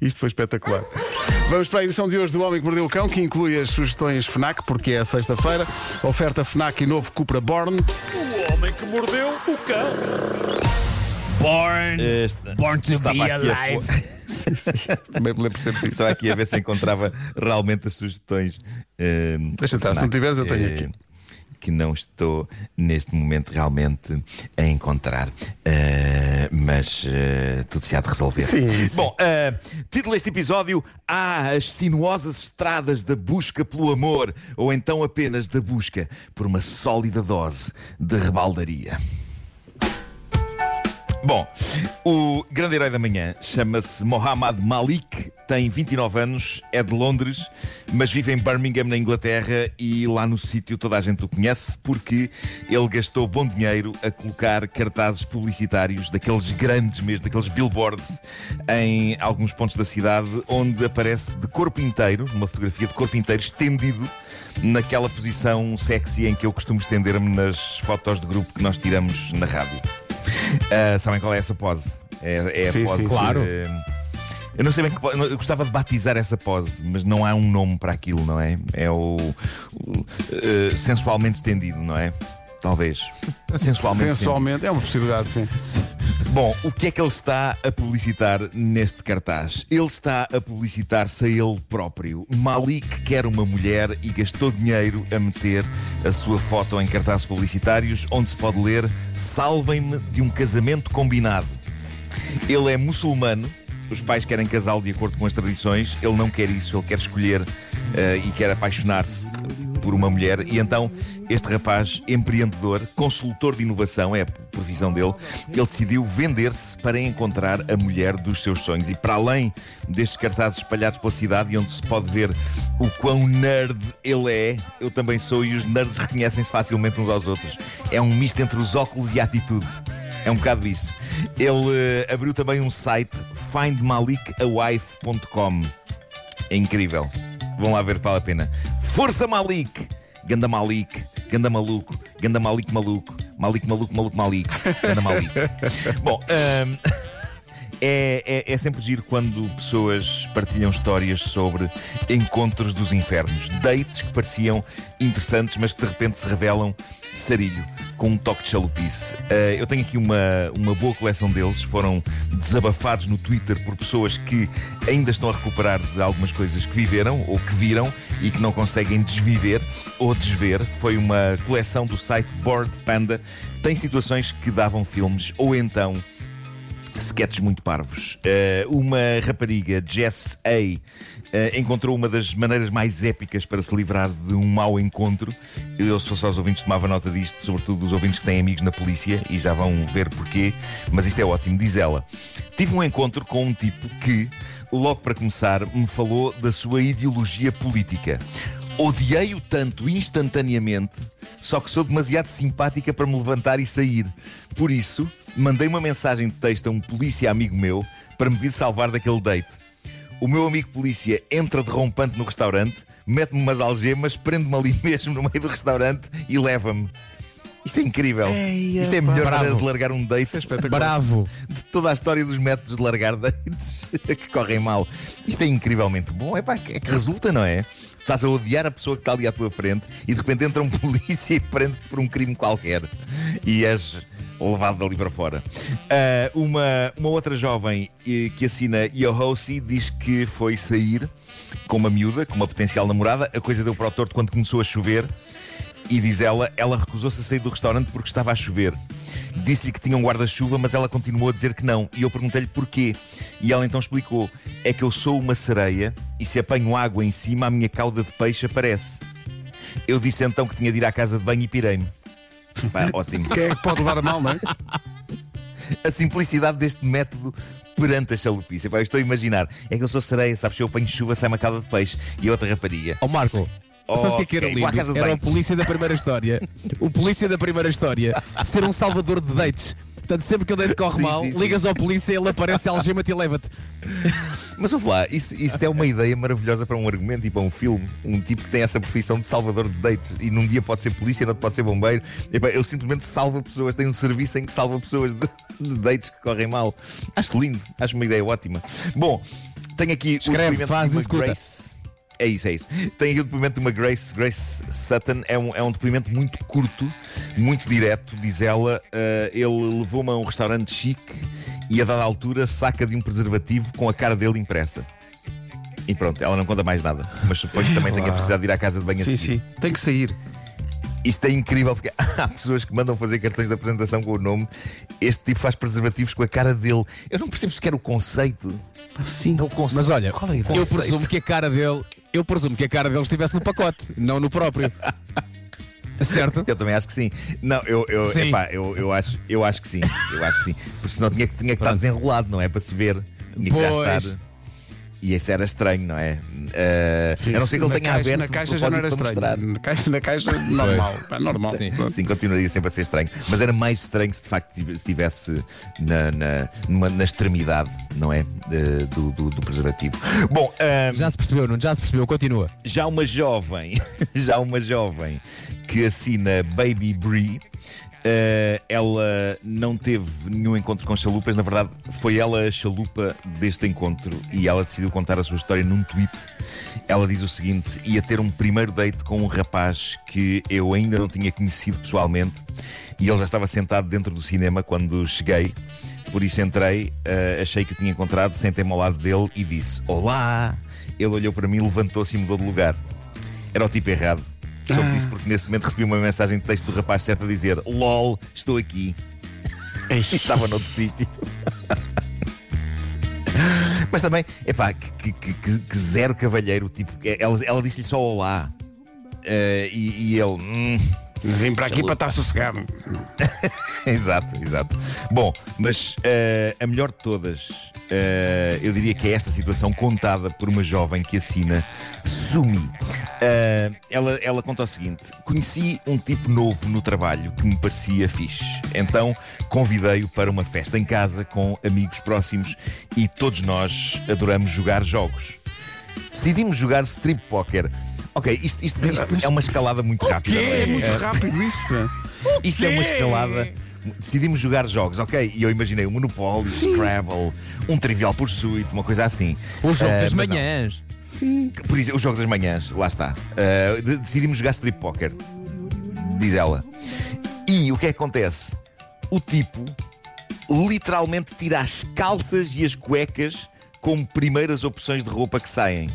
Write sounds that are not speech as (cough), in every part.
Isto foi espetacular. Vamos para a edição de hoje do Homem que Mordeu o Cão, que inclui as sugestões FNAC, porque é sexta-feira. Oferta FNAC e novo Cupra Born. O homem que mordeu o cão. Born, Este- born to be aqui a alive. (laughs) Também me lembro sempre disso. Estava aqui a ver se encontrava realmente as sugestões. eh, Deixa estar, se não tiveres, eu tenho eh, aqui. Que não estou neste momento realmente a encontrar. Eh, mas eh, tudo se há de resolver. Sim, sim. Bom, eh, título deste episódio: Há as sinuosas estradas da busca pelo amor, ou então apenas da busca por uma sólida dose de rebaldaria. Bom, o grande herói da manhã chama-se Mohammad Malik, tem 29 anos, é de Londres, mas vive em Birmingham, na Inglaterra, e lá no sítio toda a gente o conhece porque ele gastou bom dinheiro a colocar cartazes publicitários, daqueles grandes mesmo, daqueles billboards, em alguns pontos da cidade, onde aparece de corpo inteiro, numa fotografia de corpo inteiro, estendido naquela posição sexy em que eu costumo estender-me nas fotos de grupo que nós tiramos na rádio. (laughs) Ah, sabem qual é essa pose? É, é Sim, a pose. sim, claro. eh, eu não sei bem que eu gostava de batizar essa pose, mas não há um nome para aquilo, não é? É o, o, eh, sensualmente estendido, não é? Talvez. (laughs) Sensualmente. Sensualmente, é uma possibilidade, sim. Bom, o que é que ele está a publicitar neste cartaz? Ele está a publicitar-se a ele próprio. Malik quer uma mulher e gastou dinheiro a meter a sua foto em cartazes publicitários, onde se pode ler: Salvem-me de um casamento combinado. Ele é muçulmano, os pais querem casá-lo de acordo com as tradições, ele não quer isso, ele quer escolher eh, e quer apaixonar-se por uma mulher. E então, este rapaz, empreendedor, consultor de inovação, é a previsão dele, ele decidiu vender-se para encontrar a mulher dos seus sonhos. E para além destes cartazes espalhados pela cidade, onde se pode ver o quão nerd ele é, eu também sou, e os nerds reconhecem-se facilmente uns aos outros. É um misto entre os óculos e a atitude. É um bocado isso. Ele eh, abriu também um site, findmalikawife.com. É incrível. Vão lá ver, vale a pena. Força Malik! Ganda Malik, ganda maluco, ganda Malik maluco, Malik maluco, maluco Malik, ganda Malik. (laughs) Bom, ahm, (laughs) é, é, é sempre giro quando pessoas partilham histórias sobre encontros dos infernos. Dates que pareciam interessantes, mas que de repente se revelam sarilho, com um toque de chalupice. Eh, eu tenho aqui uma, uma boa coleção deles. Foram desabafados no Twitter por pessoas que ainda estão a recuperar de algumas coisas que viveram ou que viram e que não conseguem desviver ou desver. Foi uma coleção do site Board Panda. Tem situações que davam filmes ou então sketches muito parvos. Eh, uma rapariga, Jess A, eh, encontrou uma das maneiras mais épicas para se livrar de um mau encontro. Eu, se fosse aos ouvintes, tomava nota disto, sobretudo os ouvintes que têm amigos na polícia, e já vão ver porquê, mas isto é ótimo. Diz ela: Tive um encontro com um tipo que, logo para começar, me falou da sua ideologia política. Odiei-o tanto instantaneamente, só que sou demasiado simpática para me levantar e sair. Por isso, mandei uma mensagem de texto a um polícia amigo meu para me vir salvar daquele date. O meu amigo polícia entra derrompante no restaurante, mete-me umas algemas, prende-me ali (laughs) mesmo no meio do restaurante e leva-me. Isto é incrível. Eia, Isto é a melhor Bravo. maneira de largar um date É espetacular. Bravo. de toda a história dos métodos de largar (laughs) dates que correm mal. Isto é incrivelmente bom. É pá, é que resulta, não é? Estás a odiar a pessoa que está ali à tua frente e de repente entra um (laughs) polícia e prende-te por um crime qualquer e és levado dali para fora. Ah, uma, uma outra jovem eh, que assina Yohosi diz que foi sair com uma miúda, com uma potencial namorada. A coisa deu para o torto quando começou a chover. E diz ela, ela recusou-se a sair do restaurante porque estava a chover. Disse-lhe que tinha um guarda-chuva, mas ela continuou a dizer que não. E eu perguntei-lhe porquê. E ela então explicou: é que eu sou uma sereia e se apanho água em cima, a minha cauda de peixe aparece. Eu disse então que tinha de ir à casa de banho e pirei-me. (laughs) Pá, ótimo. Quem é que pode levar a mal, não é? (laughs) A simplicidade deste método perante a chalupice. Pá, eu estou a imaginar. É que eu sou sereia, sabes? Se eu apanho chuva, sai uma cauda de peixe. E outra rapariga. Ó Marco, sabes o que é que era lindo? Era o polícia da primeira história. (laughs) O polícia da primeira história ser um salvador de dates. Portanto, sempre que o date corre Sim, mal, sim, sim. ligas ao polícia, ele aparece, (laughs) algema-te e leva-te. Mas ouve lá, isso, isso é uma ideia maravilhosa para um argumento e para um filme. Um tipo que tem essa profissão de salvador de dates e num dia pode ser polícia, no outro pode ser bombeiro. Epá, ele simplesmente salva pessoas, tem um serviço em que salva pessoas de, de dates que correm mal. Acho lindo, acho uma ideia ótima. Bom, Tenho aqui Escreve, o faz escuta. Grace. É isso, é isso. Tenho aqui o depoimento de uma Grace, Grace Sutton. É um, é um depoimento muito curto, muito direto. Diz ela: eh, ele levou-me a um restaurante chique e a dada altura saca de um preservativo com a cara dele impressa. E pronto, ela não conta mais nada. Mas suponho que também tenha precisado de ir à casa de banho a Sim, seguir. sim. Tem que sair. Isto é incrível porque (laughs) há pessoas que mandam fazer cartões de apresentação com o nome. Este tipo faz preservativos com a cara dele. Eu não percebo sequer o conceito. Sim. Não o conceito. Mas olha, Qual é eu Conceito. presumo que a cara dele. Eu presumo que a cara dele estivesse no pacote, não no próprio. Certo? Eu também acho que sim. Não, eu, eu, Sim. epá, eu, eu, acho, eu acho que sim. Eu acho que sim. Porque senão tinha que, tinha que estar desenrolado, não é? Para se ver. Tinha que já estar. E isso era estranho, não é? Eh, a não ser que ele tenha caixa- aberto. Na caixa já não era estranho. Na caixa, na caixa normal. É normal. Sim. Sim, continuaria sempre a ser estranho. Mas era mais estranho se de facto tive- se estivesse na, na, numa- na extremidade, não é? De- do, do, do preservativo. Bom, ahm, Já se percebeu, não? Já se percebeu, continua. já uma jovem, (laughs) já uma jovem que assina Baby Bree. Eh, ela não teve nenhum encontro com chalupas, na verdade, foi ela a chalupa deste encontro e ela decidiu contar a sua história num tweet. Ela diz o seguinte: ia ter um primeiro date com um rapaz que eu ainda não tinha conhecido pessoalmente e ele já estava sentado dentro do cinema quando cheguei. Por isso entrei, eh, achei que o tinha encontrado, sentei-me ao lado dele e disse: Olá! Ele olhou para mim, levantou-se e mudou de lugar. Era o tipo errado. Soube disso porque nesse momento recebi uma mensagem de texto do rapaz certo a dizer: LOL, estou aqui. (laughs) Estava noutro sítio. Mas também, epá, que, que, que, que zero cavalheiro. Tipo, ela, ela disse-lhe só olá. Eh, e, e ele. "Hum, Vim para aqui para estar sossegado. (laughs) exato, exato. Bom, mas eh, a melhor de todas, eh, eu diria que é esta situação contada por uma jovem que assina Sumi. Eh, ela, ela conta o seguinte: conheci um tipo novo no trabalho que me parecia fixe. Então convidei-o para uma festa em casa com amigos próximos e todos nós adoramos jogar jogos. Decidimos jogar strip poker. Ok, isto, isto- isto é uma escalada muito rápida. não É muito rápido isso. pá. (laughs) isto é uma escalada. Decidimos jogar jogos, ok? E eu imaginei um Monopólio, Scrabble, um Trivial Pursuit, uma coisa assim. O jogo Ah, das mas não. Manhãs. Por isso, o jogo das manhãs, lá está. De- decidimos jogar strip poker, diz ela. E o que é que acontece? O tipo literalmente tira as calças e as cuecas como primeiras opções de roupa que saem.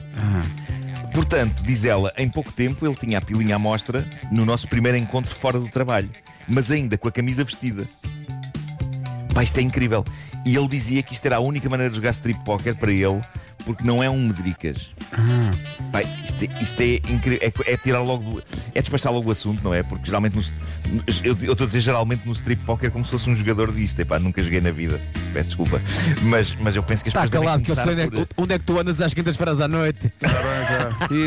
Portanto, diz ela, em pouco tempo ele tinha a pilinha à mostra no nosso primeiro encontro fora do trabalho, mas ainda com a camisa vestida. Pá, isto é incrível. E ele dizia que isto era a única maneira de jogar strip poker para ele, porque não é um medricas. Pá, isto, é- isto é incrível. É, é tirar logo. do- É despachar logo o assunto, não é? Porque geralmente. No, eu estou a dizer geralmente no strip poker como se fosse um jogador disto. Epá, nunca joguei na vida. Peço desculpa. Mas, mas eu penso que as Está pessoas devem calado, que eu sei onde é, por- que- onde é que tu andas às quintas-feiras à noite.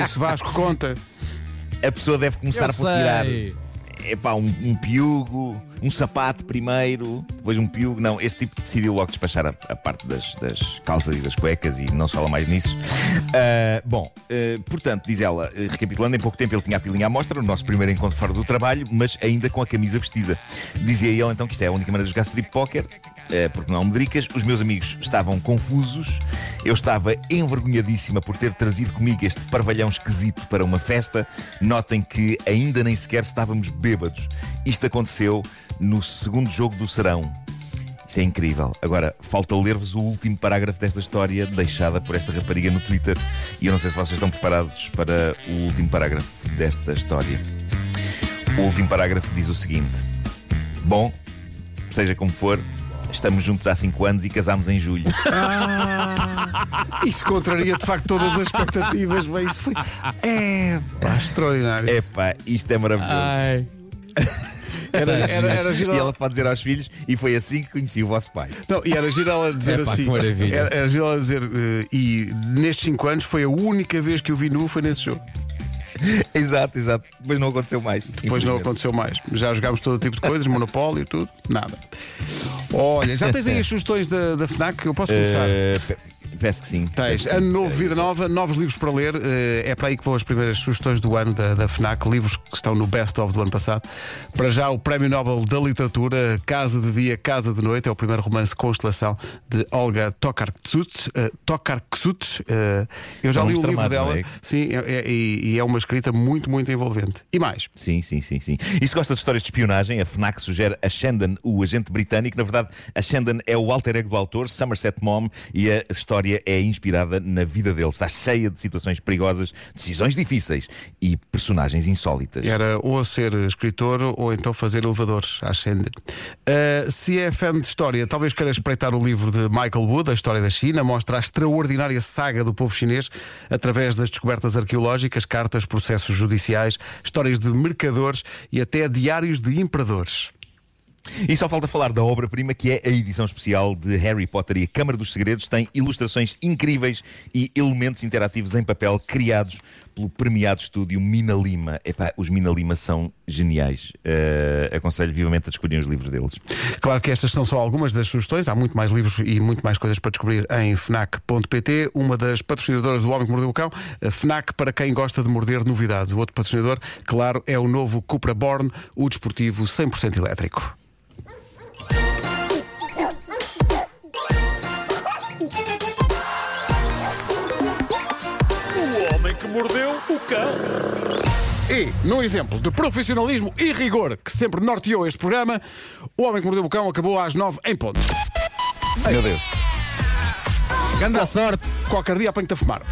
Isso, Vasco, conta. A pessoa deve começar Eu por tirar. Epá, um, um piugo, um sapato primeiro, depois um piugo. Não, este tipo decidiu logo despachar a, a parte das, das calças e das cuecas e não se fala mais nisso. Ah, bom, ah, portanto, diz ela, eh, recapitulando, em pouco tempo ele tinha a pilinha à mostra, o nosso primeiro encontro fora do trabalho, mas ainda com a camisa vestida. Dizia ele então que isto é a única maneira de jogar strip poker, porque não medricas. Os meus amigos estavam confusos, eu estava envergonhadíssima por ter trazido comigo este parvalhão esquisito para uma festa. Notem que ainda nem sequer estávamos bêbados. Isto aconteceu no segundo jogo do serão. Isto é incrível. Agora, falta ler-vos o último parágrafo desta história deixada por esta rapariga no Twitter. E eu não sei se vocês estão preparados para o último parágrafo desta história. O último parágrafo diz o seguinte: Bom, seja como for, estamos juntos há 5 anos e casámos em julho. Isso contraria de facto todas as expectativas. Bem, isso foi. É, pá, extraordinário. Epá, isto é maravilhoso. Ai. Era, era, era giro. E ela pode dizer aos filhos, e foi assim que conheci o vosso pai. Não, e era giro ela dizer Epá, assim. que maravilha. Era, era giro ela dizer. eh, e nestes 5 anos foi a única vez que eu vi nu foi nesse jogo. (laughs) exato, exato. Depois não aconteceu mais. Depois não aconteceu mais. Já jogámos todo tipo de coisas, monopólio, tudo, nada. Olha, já tens aí as sugestões da, da FNAC? Eu posso começar? Eh, Peço que sim. Tens ano novo, vida nova, novos livros para ler. eh, É para aí que vão as primeiras sugestões do ano da, da FNAC, livros que estão no Best of do ano passado. Para já, o Prémio Nobel da Literatura, Casa de Dia, Casa de Noite, é o primeiro romance Constelação de Olga Tokarczuk. eh, Tokarczuk. eh, Eu já li o livro dela, não é? sim, é- é- e e é uma escrita muito, muito envolvente. E mais? Sim, sim, sim, sim. E se gosta de histórias de espionagem, a FNAC sugere a Shandon, o agente britânico. Na verdade, a Shandon é o alter ego do autor, Somerset Maugham, e a história é inspirada na vida dele. Está cheia de situações perigosas, decisões difíceis e personagens insólitas. Era ou ser escritor ou então fazer elevadores à Ascender. Uh, se é fã de história, talvez queira espreitar o livro de Michael Wood, A História da China, mostra a extraordinária saga do povo chinês através das descobertas arqueológicas, cartas, processos judiciais, histórias de mercadores e até diários de imperadores. E só falta falar da obra-prima que é a edição especial de Harry Potter e a Câmara dos Segredos. Tem ilustrações incríveis e elementos interativos em papel criados pelo premiado estúdio Mina Lima. Epá, os Mina Lima são geniais. Eh, aconselho vivamente a descobrirem os livros deles. Claro que estas são só algumas das sugestões, há muito mais livros e muito mais coisas para descobrir em FNAC.pt, uma das patrocinadoras do Homem que Mordeu o Cão, a FNAC para quem gosta de morder novidades. O outro patrocinador, claro, é o novo Cupra Born, o desportivo 100% elétrico. O cão. E, num exemplo de profissionalismo e rigor que sempre norteou este programa, o Homem que Mordeu o Cão acabou às nove em ponto. Meu Deus. Grande sorte! Qualquer dia apanho-te a fumar.